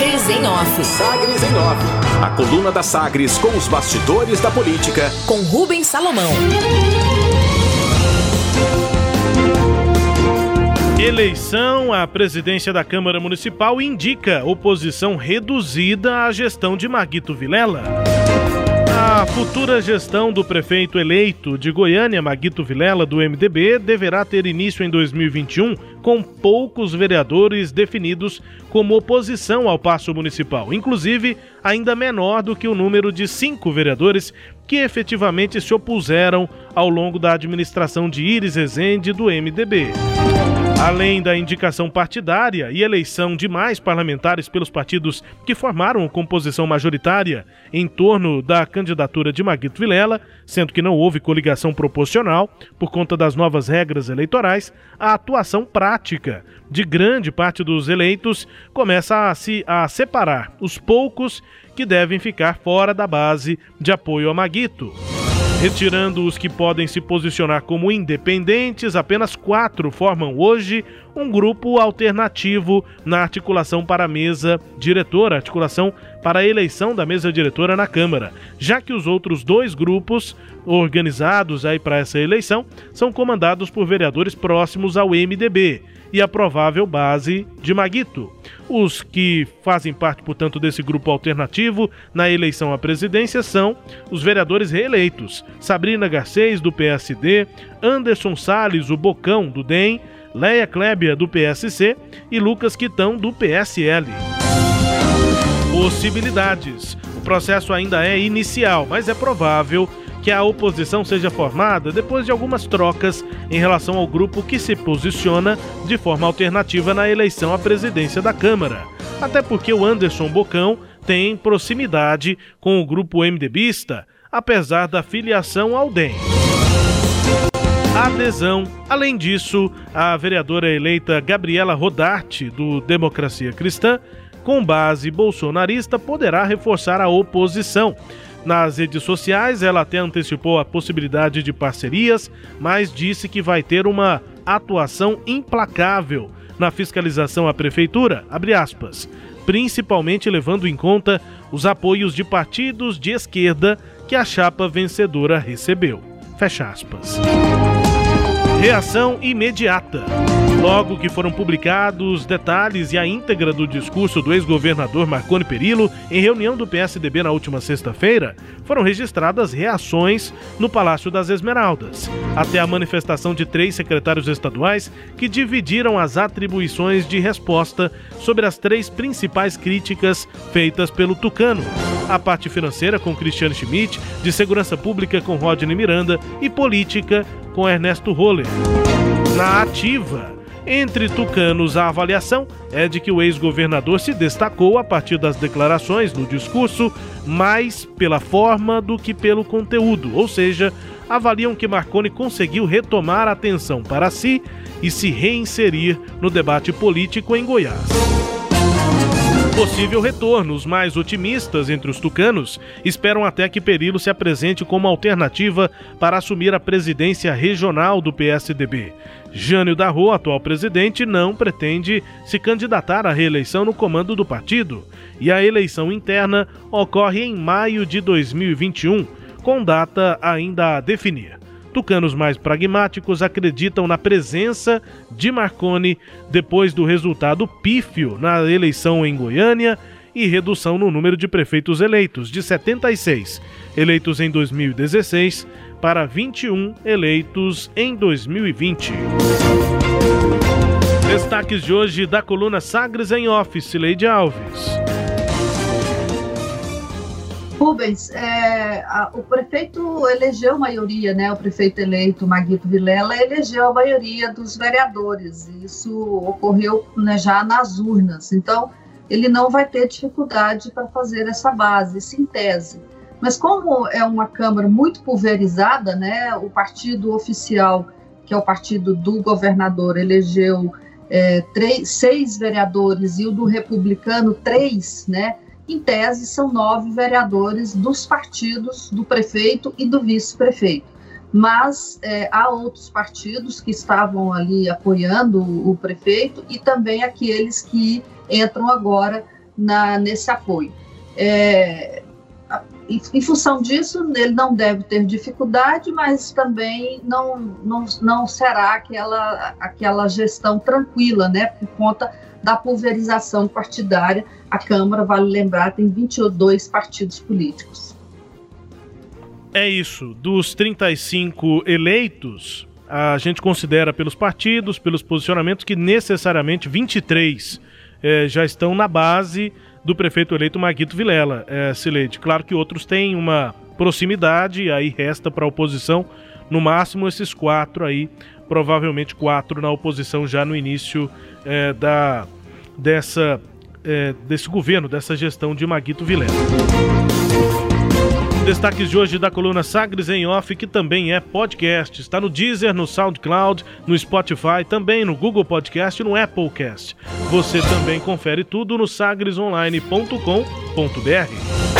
Sagres em Off. Sagres em Off. A coluna da Sagres com os bastidores da política. Com Rubens Salomão. Eleição à presidência da Câmara Municipal indica oposição reduzida à gestão de Maguito Vilela. A futura gestão do prefeito eleito de Goiânia, Maguito Vilela, do MDB, deverá ter início em 2021 com poucos vereadores definidos como oposição ao passo municipal, inclusive ainda menor do que o número de cinco vereadores que efetivamente se opuseram ao longo da administração de Iris Rezende do MDB. Além da indicação partidária e eleição de mais parlamentares pelos partidos que formaram composição majoritária em torno da candidatura de Maguito Vilela, sendo que não houve coligação proporcional por conta das novas regras eleitorais, a atuação prática de grande parte dos eleitos começa a se a separar os poucos que devem ficar fora da base de apoio a Maguito. Retirando os que podem se posicionar como independentes, apenas quatro formam hoje um grupo alternativo na articulação para a mesa diretora, articulação para a eleição da mesa diretora na Câmara, já que os outros dois grupos organizados aí para essa eleição são comandados por vereadores próximos ao MDB e a provável base de Maguito. Os que fazem parte, portanto, desse grupo alternativo na eleição à presidência são os vereadores reeleitos: Sabrina Garcês, do PSD, Anderson Salles, o Bocão, do DEM, Leia Klebia, do PSC e Lucas Quitão, do PSL. Possibilidades. O processo ainda é inicial, mas é provável que a oposição seja formada depois de algumas trocas em relação ao grupo que se posiciona de forma alternativa na eleição à presidência da Câmara. Até porque o Anderson Bocão tem proximidade com o grupo MDBista, apesar da filiação ao DEM. Adesão. Além disso, a vereadora eleita Gabriela Rodarte, do Democracia Cristã, com base bolsonarista, poderá reforçar a oposição nas redes sociais, ela até antecipou a possibilidade de parcerias, mas disse que vai ter uma atuação implacável na fiscalização à prefeitura, aspas, principalmente levando em conta os apoios de partidos de esquerda que a chapa vencedora recebeu. Fecha aspas. Reação imediata. Logo que foram publicados detalhes e a íntegra do discurso do ex-governador Marconi Perillo em reunião do PSDB na última sexta-feira, foram registradas reações no Palácio das Esmeraldas, até a manifestação de três secretários estaduais que dividiram as atribuições de resposta sobre as três principais críticas feitas pelo Tucano. A parte financeira com Cristiano Schmidt, de segurança pública com Rodney Miranda e política com Ernesto Roller. Na ativa, entre tucanos, a avaliação é de que o ex-governador se destacou a partir das declarações no discurso, mais pela forma do que pelo conteúdo, ou seja, avaliam que Marconi conseguiu retomar a atenção para si e se reinserir no debate político em Goiás possível retorno. Os mais otimistas entre os tucanos esperam até que Perillo se apresente como alternativa para assumir a presidência regional do PSDB. Jânio Darro, atual presidente, não pretende se candidatar à reeleição no comando do partido, e a eleição interna ocorre em maio de 2021, com data ainda a definir. Tucanos mais pragmáticos acreditam na presença de Marconi depois do resultado pífio na eleição em Goiânia e redução no número de prefeitos eleitos, de 76 eleitos em 2016 para 21 eleitos em 2020. Destaques de hoje da coluna Sagres em Office, Leide Alves. Rubens, é, a, o prefeito elegeu a maioria, né? O prefeito eleito, Maguito Vilela, elegeu a maioria dos vereadores. Isso ocorreu né, já nas urnas. Então, ele não vai ter dificuldade para fazer essa base, isso em tese. Mas como é uma Câmara muito pulverizada, né? O partido oficial, que é o partido do governador, elegeu é, três, seis vereadores e o do republicano três, né? Em tese, são nove vereadores dos partidos do prefeito e do vice-prefeito. Mas é, há outros partidos que estavam ali apoiando o, prefeito e também aqueles que entram agora na, nesse apoio. É, em, em, função disso, ele não deve ter dificuldade, mas também não, não, não será aquela, aquela gestão tranquila, né, por conta da pulverização partidária. A Câmara, vale lembrar, tem 22 partidos políticos. É isso. Dos 35 eleitos, a gente considera pelos partidos, pelos posicionamentos, que necessariamente 23 eh, já estão na base do prefeito eleito Maguito Vilela, é, Sileide. Claro que outros têm uma proximidade, aí resta para a oposição, no máximo esses quatro aí, provavelmente quatro na oposição já no início é, da, dessa, é, desse governo, dessa gestão de Maguito Vilela. Destaques de hoje da coluna Sagres em Off, que também é podcast. Está no Deezer, no SoundCloud, no Spotify, também no Google Podcast e no Applecast. Você também confere tudo no sagresonline.com.br.